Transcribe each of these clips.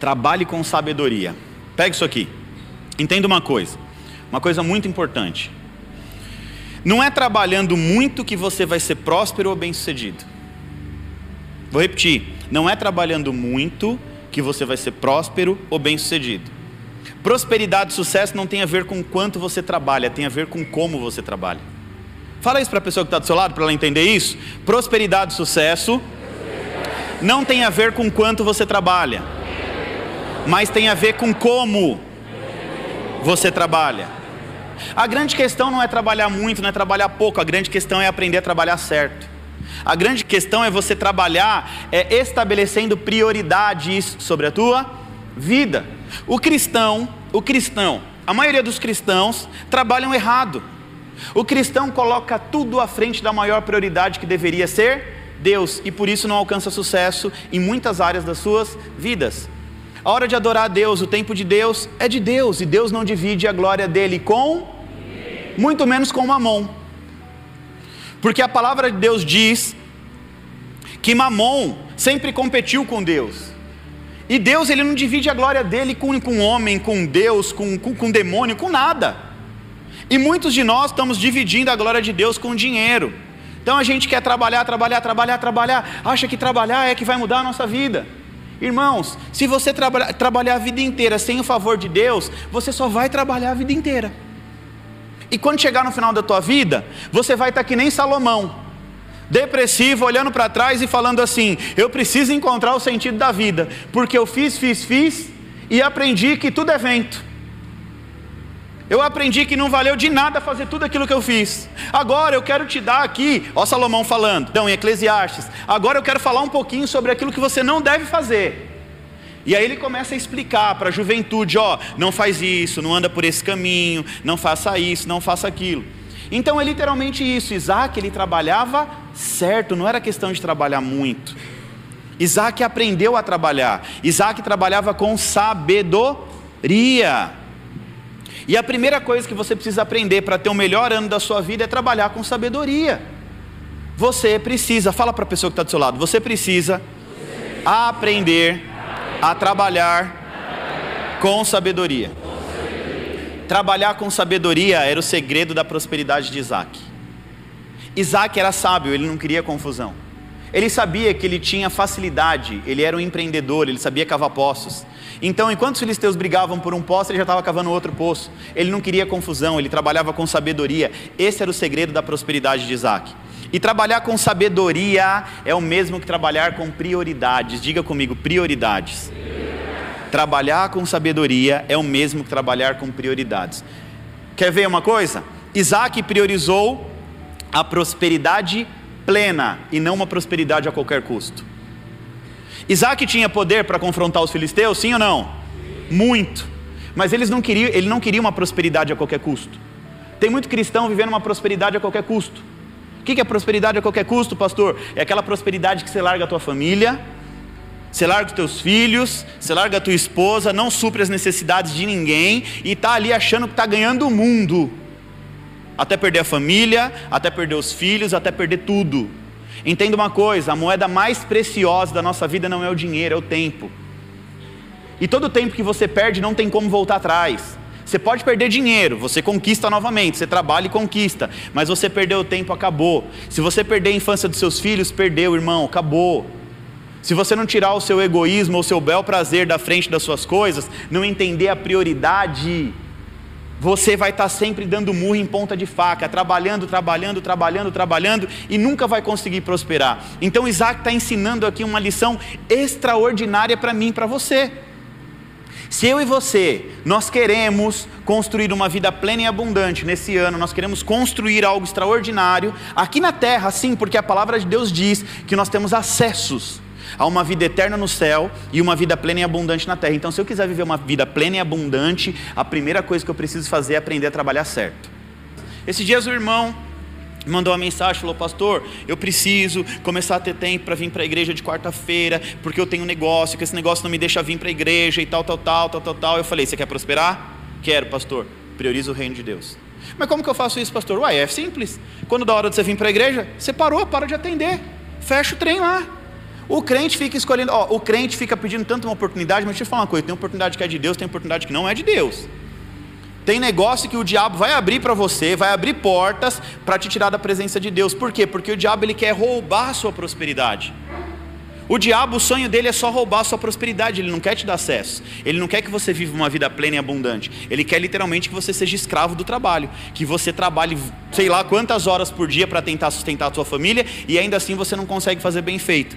Trabalhe com sabedoria. Pega isso aqui. Entenda uma coisa. Uma coisa muito importante. Não é trabalhando muito que você vai ser próspero ou bem-sucedido. Vou repetir. Não é trabalhando muito que você vai ser próspero ou bem-sucedido. Prosperidade e sucesso não tem a ver com quanto você trabalha, tem a ver com como você trabalha. Fala isso para a pessoa que está do seu lado, para ela entender isso. Prosperidade e sucesso não tem a ver com quanto você trabalha, mas tem a ver com como você trabalha. A grande questão não é trabalhar muito, não é trabalhar pouco, a grande questão é aprender a trabalhar certo. A grande questão é você trabalhar é, estabelecendo prioridades sobre a tua vida. O cristão, o cristão, a maioria dos cristãos trabalham errado. O cristão coloca tudo à frente da maior prioridade que deveria ser Deus e por isso não alcança sucesso em muitas áreas das suas vidas. A hora de adorar a Deus, o tempo de Deus é de Deus e Deus não divide a glória dele com muito menos com Mamon. Porque a palavra de Deus diz que Mamon sempre competiu com Deus. E Deus ele não divide a glória dele com, com homem, com Deus, com, com, com demônio, com nada. E muitos de nós estamos dividindo a glória de Deus com dinheiro. Então a gente quer trabalhar, trabalhar, trabalhar, trabalhar, acha que trabalhar é que vai mudar a nossa vida. Irmãos, se você traba trabalhar a vida inteira sem o favor de Deus, você só vai trabalhar a vida inteira. E quando chegar no final da tua vida, você vai estar que nem Salomão, depressivo, olhando para trás e falando assim: Eu preciso encontrar o sentido da vida, porque eu fiz, fiz, fiz e aprendi que tudo é vento. Eu aprendi que não valeu de nada fazer tudo aquilo que eu fiz. Agora eu quero te dar aqui, ó Salomão falando, então em Eclesiastes. Agora eu quero falar um pouquinho sobre aquilo que você não deve fazer. E aí ele começa a explicar para a juventude: ó, não faz isso, não anda por esse caminho, não faça isso, não faça aquilo. Então é literalmente isso. Isaac ele trabalhava certo, não era questão de trabalhar muito. Isaac aprendeu a trabalhar. Isaac trabalhava com sabedoria. E a primeira coisa que você precisa aprender para ter o melhor ano da sua vida é trabalhar com sabedoria. Você precisa, fala para a pessoa que está do seu lado, você precisa aprender a trabalhar com sabedoria. Trabalhar com sabedoria era o segredo da prosperidade de Isaac. Isaac era sábio, ele não queria confusão. Ele sabia que ele tinha facilidade, ele era um empreendedor, ele sabia cavar poços. Então, enquanto os filisteus brigavam por um poço, ele já estava cavando outro poço. Ele não queria confusão, ele trabalhava com sabedoria. Esse era o segredo da prosperidade de Isaac. E trabalhar com sabedoria é o mesmo que trabalhar com prioridades. Diga comigo, prioridades. Trabalhar com sabedoria é o mesmo que trabalhar com prioridades. Quer ver uma coisa? Isaac priorizou a prosperidade plena e não uma prosperidade a qualquer custo. Isaac tinha poder para confrontar os filisteus, sim ou não? Muito. Mas eles não queriam, ele não queria uma prosperidade a qualquer custo. Tem muito cristão vivendo uma prosperidade a qualquer custo. O que é prosperidade a qualquer custo, pastor? É aquela prosperidade que você larga a tua família, você larga os teus filhos, você larga a tua esposa, não supre as necessidades de ninguém e está ali achando que está ganhando o mundo. Até perder a família, até perder os filhos, até perder tudo. Entenda uma coisa: a moeda mais preciosa da nossa vida não é o dinheiro, é o tempo. E todo o tempo que você perde não tem como voltar atrás. Você pode perder dinheiro, você conquista novamente, você trabalha e conquista, mas você perdeu o tempo, acabou. Se você perder a infância dos seus filhos, perdeu, irmão, acabou. Se você não tirar o seu egoísmo ou o seu bel prazer da frente das suas coisas, não entender a prioridade, você vai estar sempre dando murro em ponta de faca, trabalhando, trabalhando, trabalhando, trabalhando e nunca vai conseguir prosperar. Então Isaac está ensinando aqui uma lição extraordinária para mim e para você. Se eu e você, nós queremos construir uma vida plena e abundante nesse ano, nós queremos construir algo extraordinário aqui na terra, sim, porque a palavra de Deus diz que nós temos acessos a uma vida eterna no céu e uma vida plena e abundante na terra. Então, se eu quiser viver uma vida plena e abundante, a primeira coisa que eu preciso fazer é aprender a trabalhar certo. Esses dias o irmão mandou uma mensagem, falou: Pastor, eu preciso começar a ter tempo para vir para a igreja de quarta-feira, porque eu tenho um negócio, que esse negócio não me deixa vir para a igreja e tal, tal, tal, tal, tal, tal. Eu falei: Você quer prosperar? Quero, pastor. Prioriza o reino de Deus. Mas como que eu faço isso, pastor? Uai, é simples. Quando dá hora de você vir para a igreja, você parou, para de atender. Fecha o trem lá. O crente fica escolhendo, ó, o crente fica pedindo tanto uma oportunidade, mas deixa eu falar uma coisa: tem oportunidade que é de Deus, tem oportunidade que não é de Deus. Tem negócio que o diabo vai abrir para você, vai abrir portas para te tirar da presença de Deus. Por quê? Porque o diabo ele quer roubar a sua prosperidade. O diabo, o sonho dele é só roubar a sua prosperidade, ele não quer te dar acesso. Ele não quer que você viva uma vida plena e abundante. Ele quer literalmente que você seja escravo do trabalho, que você trabalhe, sei lá, quantas horas por dia para tentar sustentar a sua família e ainda assim você não consegue fazer bem feito.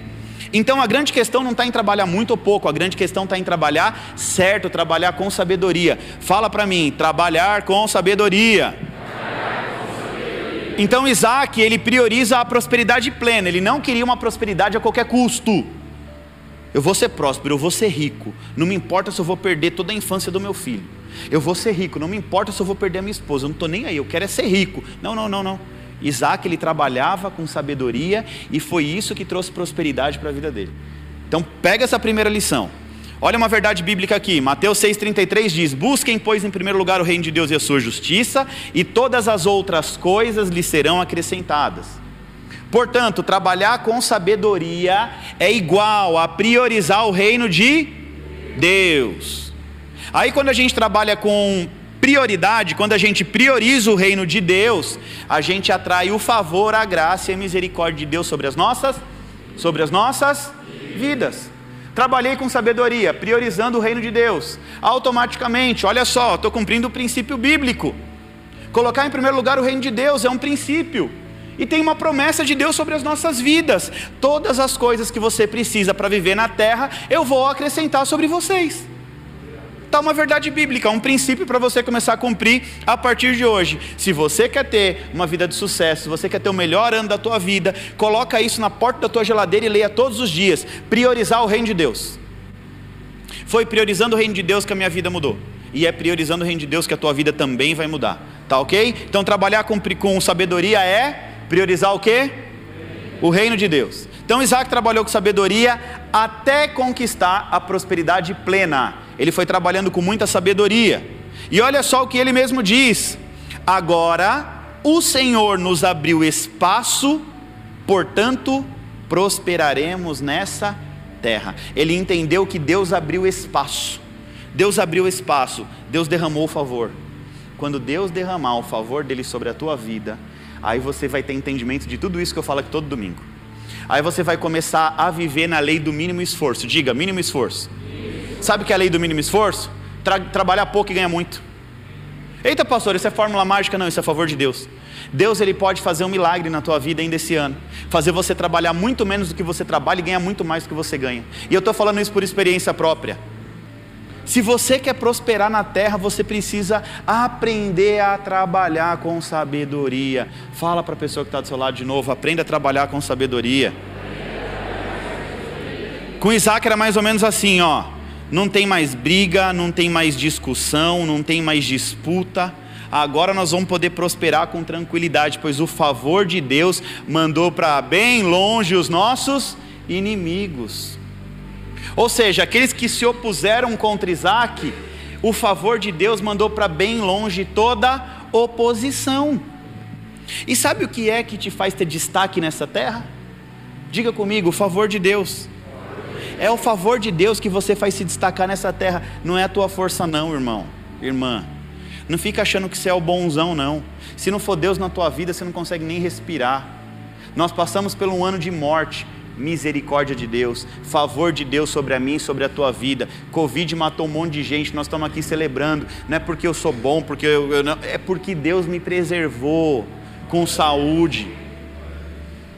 Então a grande questão não está em trabalhar muito ou pouco, a grande questão está em trabalhar certo, trabalhar com sabedoria. Fala para mim, trabalhar com sabedoria. Então Isaac, ele prioriza a prosperidade plena, ele não queria uma prosperidade a qualquer custo. Eu vou ser próspero, eu vou ser rico, não me importa se eu vou perder toda a infância do meu filho. Eu vou ser rico, não me importa se eu vou perder a minha esposa, eu não estou nem aí, eu quero é ser rico. Não, não, não, não. Isaac ele trabalhava com sabedoria e foi isso que trouxe prosperidade para a vida dele. Então pega essa primeira lição. Olha uma verdade bíblica aqui, Mateus 6,33 diz: Busquem, pois, em primeiro lugar o reino de Deus e a sua justiça, e todas as outras coisas lhe serão acrescentadas. Portanto, trabalhar com sabedoria é igual a priorizar o reino de Deus. Aí, quando a gente trabalha com prioridade, quando a gente prioriza o reino de Deus, a gente atrai o favor, a graça e a misericórdia de Deus sobre as nossas, sobre as nossas vidas. Trabalhei com sabedoria, priorizando o reino de Deus. Automaticamente, olha só, estou cumprindo o princípio bíblico. Colocar em primeiro lugar o reino de Deus é um princípio. E tem uma promessa de Deus sobre as nossas vidas. Todas as coisas que você precisa para viver na terra, eu vou acrescentar sobre vocês. Está uma verdade bíblica, um princípio para você começar a cumprir a partir de hoje. Se você quer ter uma vida de sucesso, se você quer ter o melhor ano da tua vida, coloca isso na porta da tua geladeira e leia todos os dias. Priorizar o reino de Deus. Foi priorizando o reino de Deus que a minha vida mudou. E é priorizando o reino de Deus que a tua vida também vai mudar. Tá ok? Então trabalhar com, com sabedoria é priorizar o quê? O reino de Deus. Então Isaac trabalhou com sabedoria até conquistar a prosperidade plena. Ele foi trabalhando com muita sabedoria. E olha só o que ele mesmo diz: Agora o Senhor nos abriu espaço, portanto prosperaremos nessa terra. Ele entendeu que Deus abriu espaço. Deus abriu espaço, Deus derramou o favor. Quando Deus derramar o favor dele sobre a tua vida, aí você vai ter entendimento de tudo isso que eu falo aqui todo domingo. Aí você vai começar a viver na lei do mínimo esforço. Diga, mínimo esforço. Sabe que é a lei do mínimo esforço? Tra trabalhar pouco e ganhar muito. Eita, pastor, isso é fórmula mágica? Não, isso é favor de Deus. Deus ele pode fazer um milagre na tua vida ainda esse ano, fazer você trabalhar muito menos do que você trabalha e ganhar muito mais do que você ganha. E eu estou falando isso por experiência própria. Se você quer prosperar na terra, você precisa aprender a trabalhar com sabedoria. Fala para a pessoa que está do seu lado de novo, aprenda a trabalhar com sabedoria. Com Isaac era mais ou menos assim, ó. Não tem mais briga, não tem mais discussão, não tem mais disputa. Agora nós vamos poder prosperar com tranquilidade, pois o favor de Deus mandou para bem longe os nossos inimigos. Ou seja, aqueles que se opuseram contra Isaac, o favor de Deus mandou para bem longe toda oposição. E sabe o que é que te faz ter destaque nessa terra? Diga comigo, o favor de Deus. É o favor de Deus que você faz se destacar nessa terra, não é a tua força, não, irmão, irmã. Não fica achando que você é o bonzão, não. Se não for Deus na tua vida, você não consegue nem respirar. Nós passamos por um ano de morte, misericórdia de Deus, favor de Deus sobre a mim sobre a tua vida. Covid matou um monte de gente, nós estamos aqui celebrando. Não é porque eu sou bom, porque eu, eu não, é porque Deus me preservou com saúde.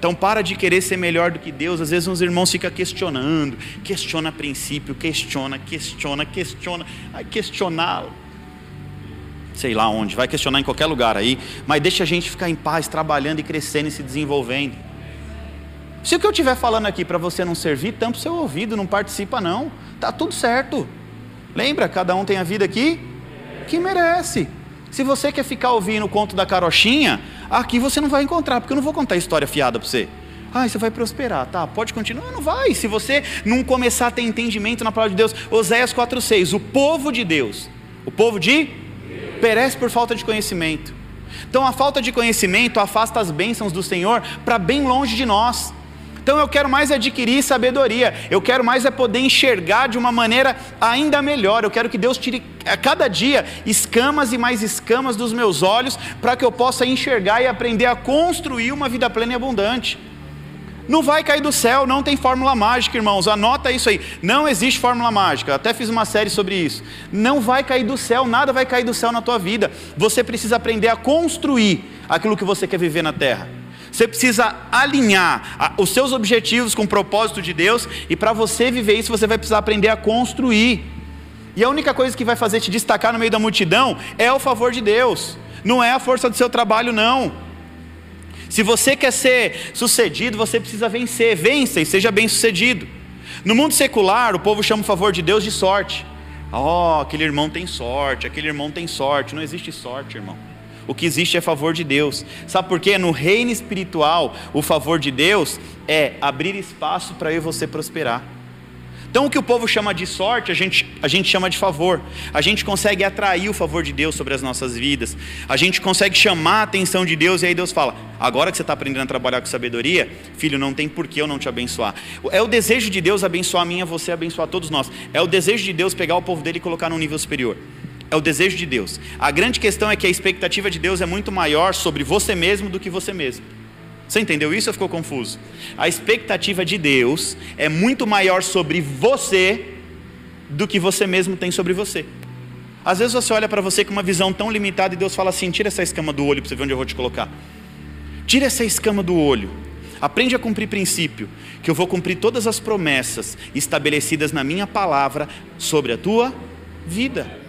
Então para de querer ser melhor do que Deus. Às vezes uns irmãos ficam questionando, questiona princípio, questiona, questiona, questiona, vai questioná-lo. Sei lá onde, vai questionar em qualquer lugar aí, mas deixa a gente ficar em paz, trabalhando e crescendo e se desenvolvendo. Se o que eu estiver falando aqui para você não servir, tampa o seu ouvido, não participa não. Tá tudo certo. Lembra, cada um tem a vida aqui que merece. Se você quer ficar ouvindo o conto da carochinha, aqui você não vai encontrar, porque eu não vou contar história fiada para você. Ah, você vai prosperar, tá? Pode continuar, não vai. Se você não começar a ter entendimento na palavra de Deus, Oséias 4:6, o povo de Deus, o povo de perece por falta de conhecimento. Então a falta de conhecimento afasta as bênçãos do Senhor para bem longe de nós. Então eu quero mais adquirir sabedoria, eu quero mais é poder enxergar de uma maneira ainda melhor. Eu quero que Deus tire a cada dia escamas e mais escamas dos meus olhos, para que eu possa enxergar e aprender a construir uma vida plena e abundante. Não vai cair do céu, não tem fórmula mágica, irmãos. Anota isso aí. Não existe fórmula mágica. Até fiz uma série sobre isso. Não vai cair do céu, nada vai cair do céu na tua vida. Você precisa aprender a construir aquilo que você quer viver na terra. Você precisa alinhar os seus objetivos com o propósito de Deus, e para você viver isso, você vai precisar aprender a construir. E a única coisa que vai fazer te destacar no meio da multidão é o favor de Deus, não é a força do seu trabalho, não. Se você quer ser sucedido, você precisa vencer, vença e seja bem sucedido. No mundo secular, o povo chama o favor de Deus de sorte. Oh, aquele irmão tem sorte, aquele irmão tem sorte. Não existe sorte, irmão. O que existe é favor de Deus. Sabe por quê? No reino espiritual, o favor de Deus é abrir espaço para eu e você prosperar. Então, o que o povo chama de sorte, a gente, a gente chama de favor. A gente consegue atrair o favor de Deus sobre as nossas vidas. A gente consegue chamar a atenção de Deus, e aí Deus fala: agora que você está aprendendo a trabalhar com sabedoria, filho, não tem por que eu não te abençoar. É o desejo de Deus abençoar a mim, a você, abençoar todos nós. É o desejo de Deus pegar o povo dele e colocar num nível superior é o desejo de Deus. A grande questão é que a expectativa de Deus é muito maior sobre você mesmo do que você mesmo. Você entendeu isso ou ficou confuso? A expectativa de Deus é muito maior sobre você do que você mesmo tem sobre você. Às vezes você olha para você com uma visão tão limitada e Deus fala assim: tira essa escama do olho para você ver onde eu vou te colocar. Tira essa escama do olho. Aprende a cumprir princípio, que eu vou cumprir todas as promessas estabelecidas na minha palavra sobre a tua vida.